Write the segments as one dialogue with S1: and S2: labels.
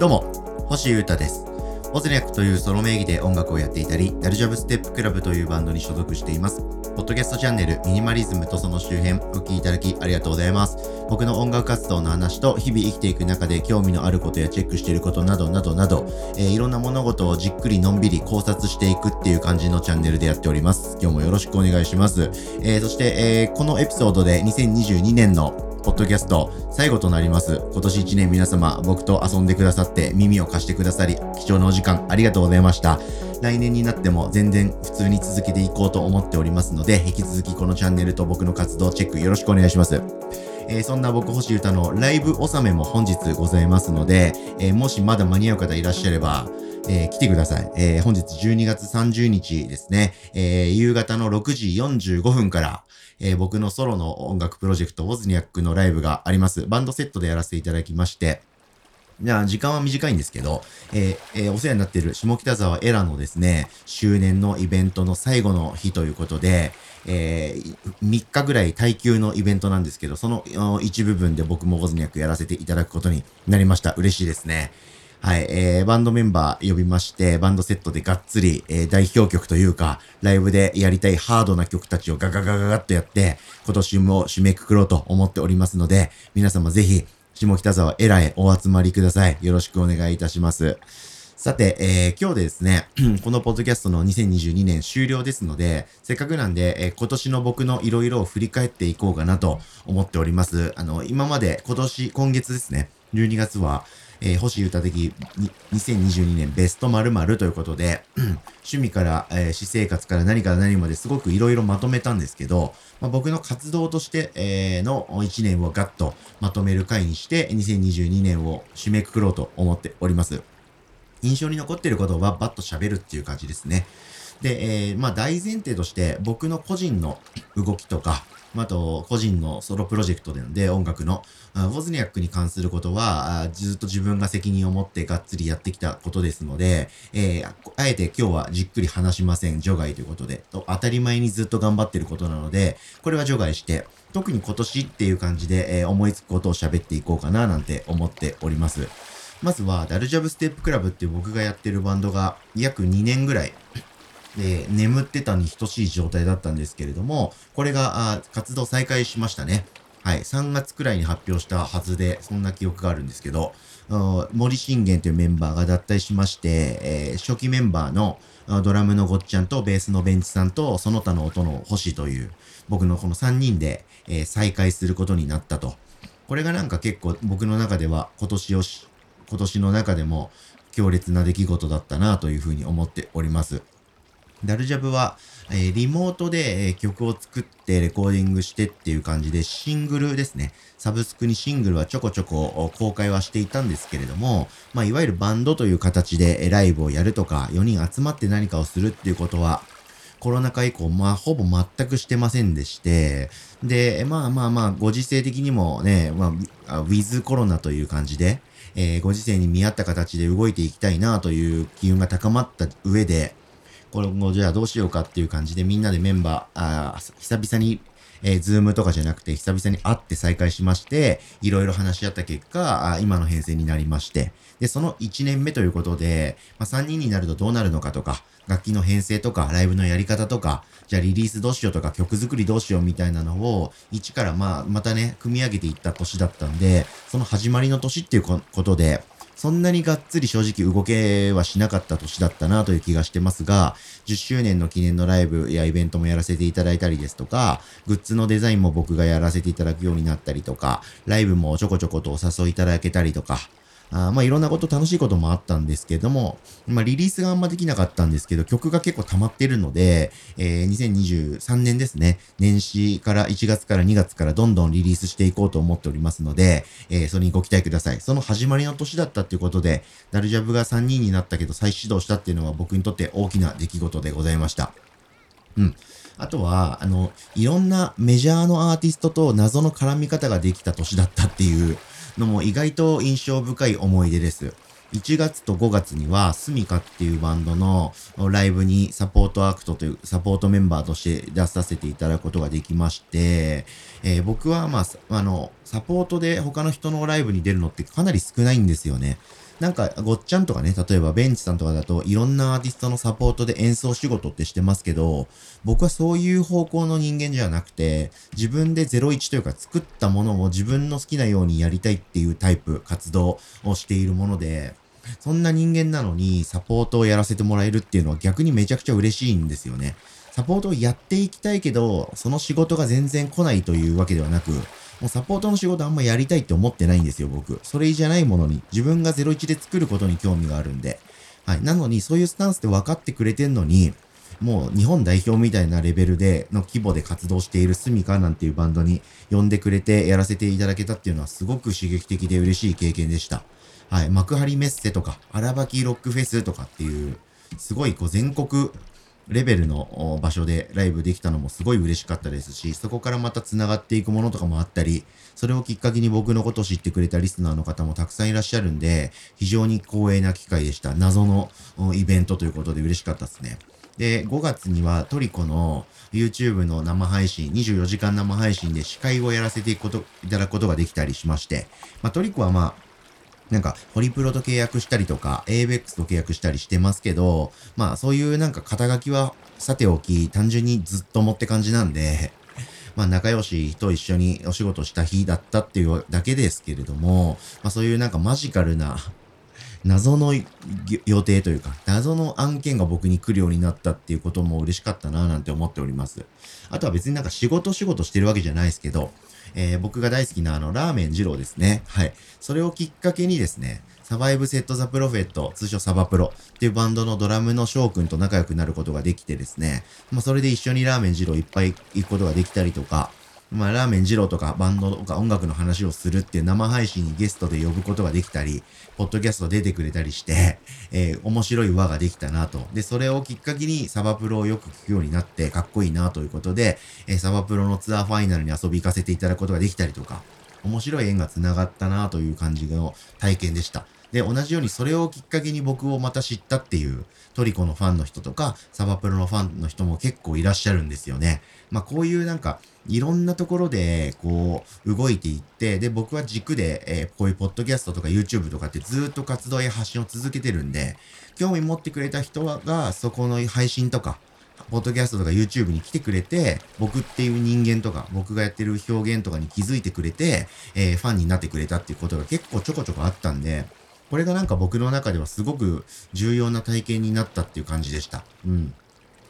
S1: どうも、星優太です。オズニャックというソロ名義で音楽をやっていたり、ダルジャブステップクラブというバンドに所属しています。ポッドキャストチャンネルミニマリズムとその周辺お聴きいただきありがとうございます。僕の音楽活動の話と日々生きていく中で興味のあることやチェックしていることなどなどなど、えー、いろんな物事をじっくりのんびり考察していくっていう感じのチャンネルでやっております。今日もよろしくお願いします。えー、そして、えー、このエピソードで2022年のポッドキャスト最後となります。今年1年皆様僕と遊んでくださって耳を貸してくださり貴重なお時間ありがとうございました。来年になっても全然普通に続けていこうと思っておりますので引き続きこのチャンネルと僕の活動チェックよろしくお願いします。えー、そんな僕星歌のライブ納めも本日ございますので、えー、もしまだ間に合う方いらっしゃれば、えー、来てください。え、本日12月30日ですね、え、夕方の6時45分から、えー、僕のソロの音楽プロジェクト、ウォズニャックのライブがあります。バンドセットでやらせていただきまして、じゃあ、時間は短いんですけど、えーえー、お世話になっている下北沢エラのですね、周年のイベントの最後の日ということで、えー、3日ぐらい耐久のイベントなんですけど、その一部分で僕もウォズニャックやらせていただくことになりました。嬉しいですね。はい、えー、バンドメンバー呼びまして、バンドセットでがっつり、えー、代表曲というか、ライブでやりたいハードな曲たちをガガガガガッとやって、今年も締めくくろうと思っておりますので、皆様ぜひ、下北沢エラへお集まりください。よろしくお願いいたします。さて、えー、今日でですね、このポッドキャストの2022年終了ですので、せっかくなんで、えー、今年の僕のいろいろを振り返っていこうかなと思っております。あの、今まで今年、今月ですね、12月は、えー、星歌的2022年ベスト〇〇ということで、趣味から、えー、私生活から何から何まですごくいろいろまとめたんですけど、まあ、僕の活動として、えー、の1年をガッとまとめる回にして、2022年を締めくくろうと思っております。印象に残っていることはバッと喋るっていう感じですね。で、えー、まあ大前提として僕の個人の動きとか、あと、個人のソロプロジェクトでで、音楽の、ウォズニャックに関することは、ずっと自分が責任を持ってがっつりやってきたことですので、えー、あえて今日はじっくり話しません、除外ということで、と当たり前にずっと頑張ってることなので、これは除外して、特に今年っていう感じで、えー、思いつくことを喋っていこうかななんて思っております。まずは、ダルジャブステップクラブっていう僕がやってるバンドが約2年ぐらいで、眠ってたに等しい状態だったんですけれども、これが、あ活動再開しましたね。はい。3月くらいに発表したはずで、そんな記憶があるんですけど、森信玄というメンバーが脱退しまして、えー、初期メンバーのドラムのごっちゃんとベースのベンチさんとその他の音の星という、僕のこの3人で、えー、再開することになったと。これがなんか結構僕の中では今年をし、今年の中でも強烈な出来事だったなというふうに思っております。ダルジャブは、えー、リモートで、えー、曲を作ってレコーディングしてっていう感じでシングルですね。サブスクにシングルはちょこちょこ公開はしていたんですけれども、まあ、いわゆるバンドという形でライブをやるとか、4人集まって何かをするっていうことは、コロナ禍以降、まあ、ほぼ全くしてませんでして、で、まあまあまあ、ご時世的にもね、まあ、ウィズコロナという感じで、えー、ご時世に見合った形で動いていきたいなという機運が高まった上で、これもじゃあどうしようかっていう感じでみんなでメンバー、あ久々に、えー、ズームとかじゃなくて久々に会って再会しまして、いろいろ話し合った結果、あ今の編成になりまして、で、その1年目ということで、まあ、3人になるとどうなるのかとか、楽器の編成とか、ライブのやり方とか、じゃあリリースどうしようとか、曲作りどうしようみたいなのを、一からまあ、またね、組み上げていった年だったんで、その始まりの年っていうことで、そんなにがっつり正直動けはしなかった年だったなという気がしてますが、10周年の記念のライブやイベントもやらせていただいたりですとか、グッズのデザインも僕がやらせていただくようになったりとか、ライブもちょこちょことお誘いいただけたりとか、あまあいろんなこと、楽しいこともあったんですけども、まあリリースがあんまできなかったんですけど、曲が結構溜まってるので、えー、2023年ですね、年始から1月から2月からどんどんリリースしていこうと思っておりますので、えー、それにご期待ください。その始まりの年だったっていうことで、ダルジャブが3人になったけど再始動したっていうのは僕にとって大きな出来事でございました。うん。あとは、あの、いろんなメジャーのアーティストと謎の絡み方ができた年だったっていう、のも意外と印象深い思い出です。1月と5月には、スミカっていうバンドのライブにサポートアクトというサポートメンバーとして出させていただくことができまして、えー、僕はまあ、あの、サポートで他の人のライブに出るのってかなり少ないんですよね。なんか、ごっちゃんとかね、例えばベンチさんとかだと、いろんなアーティストのサポートで演奏仕事ってしてますけど、僕はそういう方向の人間じゃなくて、自分で01というか作ったものを自分の好きなようにやりたいっていうタイプ、活動をしているもので、そんな人間なのにサポートをやらせてもらえるっていうのは逆にめちゃくちゃ嬉しいんですよね。サポートをやっていきたいけど、その仕事が全然来ないというわけではなく、もうサポートの仕事あんまやりたいって思ってないんですよ、僕。それじゃないものに、自分が01で作ることに興味があるんで。はい。なのに、そういうスタンスで分かってくれてんのに、もう日本代表みたいなレベルでの規模で活動しているスミカなんていうバンドに呼んでくれてやらせていただけたっていうのはすごく刺激的で嬉しい経験でした。はい。幕張メッセとか、荒ばきロックフェスとかっていう、すごいこう全国レベルの場所でライブできたのもすごい嬉しかったですし、そこからまた繋がっていくものとかもあったり、それをきっかけに僕のことを知ってくれたリスナーの方もたくさんいらっしゃるんで、非常に光栄な機会でした。謎のイベントということで嬉しかったですね。で、5月にはトリコの YouTube の生配信、24時間生配信で司会をやらせていくこと、いただくことができたりしまして、まあトリコはまあ、なんか、ホリプロと契約したりとか、ABEX と契約したりしてますけど、まあそういうなんか肩書きはさておき、単純にずっともって感じなんで、まあ仲良しと一緒にお仕事した日だったっていうだけですけれども、まあそういうなんかマジカルな謎の予定というか、謎の案件が僕に来るようになったっていうことも嬉しかったなぁなんて思っております。あとは別になんか仕事仕事してるわけじゃないですけど、えー、僕が大好きなあの、ラーメン二郎ですね。はい。それをきっかけにですね、サバイブセットザプロフェット、通称サバプロっていうバンドのドラムの翔くんと仲良くなることができてですね、まあそれで一緒にラーメン二郎いっぱい行くことができたりとか、まあ、ラーメン二郎とかバンドとか音楽の話をするっていう生配信にゲストで呼ぶことができたり、ポッドキャスト出てくれたりして、えー、面白い輪ができたなと。で、それをきっかけにサバプロをよく聞くようになってかっこいいなということで、えー、サバプロのツアーファイナルに遊び行かせていただくことができたりとか、面白い縁が繋がったなという感じの体験でした。で、同じようにそれをきっかけに僕をまた知ったっていう、トリコのファンの人とか、サバプロのファンの人も結構いらっしゃるんですよね。まあこういうなんか、いろんなところで、こう、動いていって、で、僕は軸で、えー、こういうポッドキャストとか YouTube とかってずっと活動や発信を続けてるんで、興味持ってくれた人が、そこの配信とか、ポッドキャストとか YouTube に来てくれて、僕っていう人間とか、僕がやってる表現とかに気づいてくれて、えー、ファンになってくれたっていうことが結構ちょこちょこあったんで、これがなんか僕の中ではすごく重要な体験になったっていう感じでした。うん。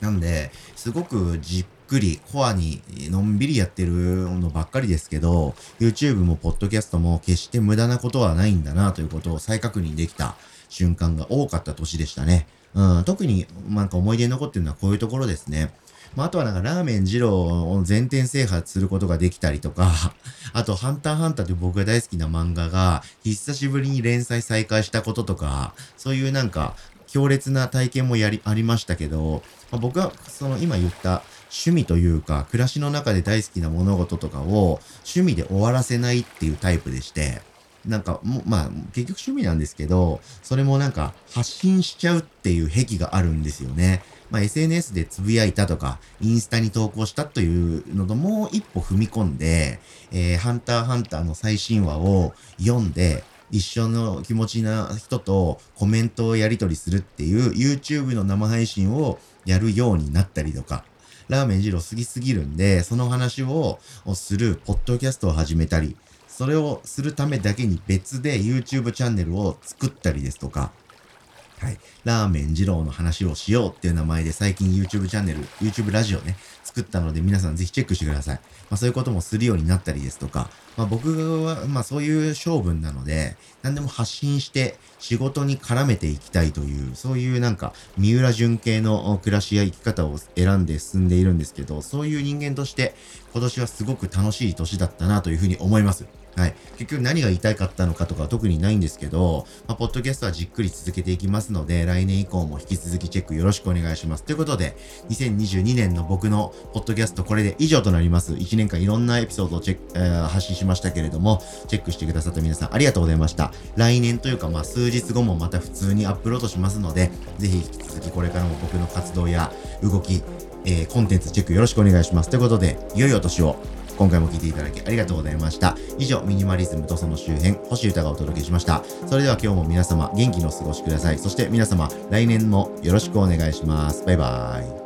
S1: なんで、すごくじっくり、コアに、のんびりやってるのばっかりですけど、YouTube もポッドキャストも決して無駄なことはないんだなということを再確認できた瞬間が多かった年でしたね。うん、特になんか思い出に残ってるのはこういうところですね。まあ、あとはなんかラーメン二郎を全店制覇することができたりとか、あとハンターハンターという僕が大好きな漫画が久しぶりに連載再開したこととか、そういうなんか強烈な体験もやり、ありましたけど、まあ、僕はその今言った趣味というか、暮らしの中で大好きな物事とかを趣味で終わらせないっていうタイプでして、なんかも、まあ、結局趣味なんですけど、それもなんか発信しちゃうっていう癖があるんですよね。まあ、SNS でつぶやいたとか、インスタに投稿したというのともう一歩踏み込んで、えー、ハンターハンターの最新話を読んで、一緒の気持ちな人とコメントをやり取りするっていう YouTube の生配信をやるようになったりとか、ラーメン二郎過ぎすぎるんで、その話をするポッドキャストを始めたり、それをするためだけに別で YouTube チャンネルを作ったりですとか、はい。ラーメン二郎の話をしようっていう名前で最近 YouTube チャンネル、YouTube ラジオね、作ったので皆さんぜひチェックしてください。まあそういうこともするようになったりですとか、まあ僕は、まあそういう性分なので、何でも発信して仕事に絡めていきたいという、そういうなんか三浦淳系の暮らしや生き方を選んで進んでいるんですけど、そういう人間として今年はすごく楽しい年だったなというふうに思います。はい。結局何が言いたかったのかとか特にないんですけど、まあ、ポッドキャストはじっくり続けていきますので、来年以降も引き続きチェックよろしくお願いします。ということで、2022年の僕のポッドキャストこれで以上となります。1年間いろんなエピソードをチェック、えー、発信しましたけれども、チェックしてくださった皆さんありがとうございました。来年というか、まあ、数日後もまた普通にアップロードしますので、ぜひ引き続きこれからも僕の活動や動き、えー、コンテンツチェックよろしくお願いします。ということで、良いお年を。今回も聴いていただきありがとうございました。以上、ミニマリズムとその周辺、星歌がお届けしました。それでは今日も皆様元気のお過ごしください。そして皆様、来年もよろしくお願いします。バイバーイ。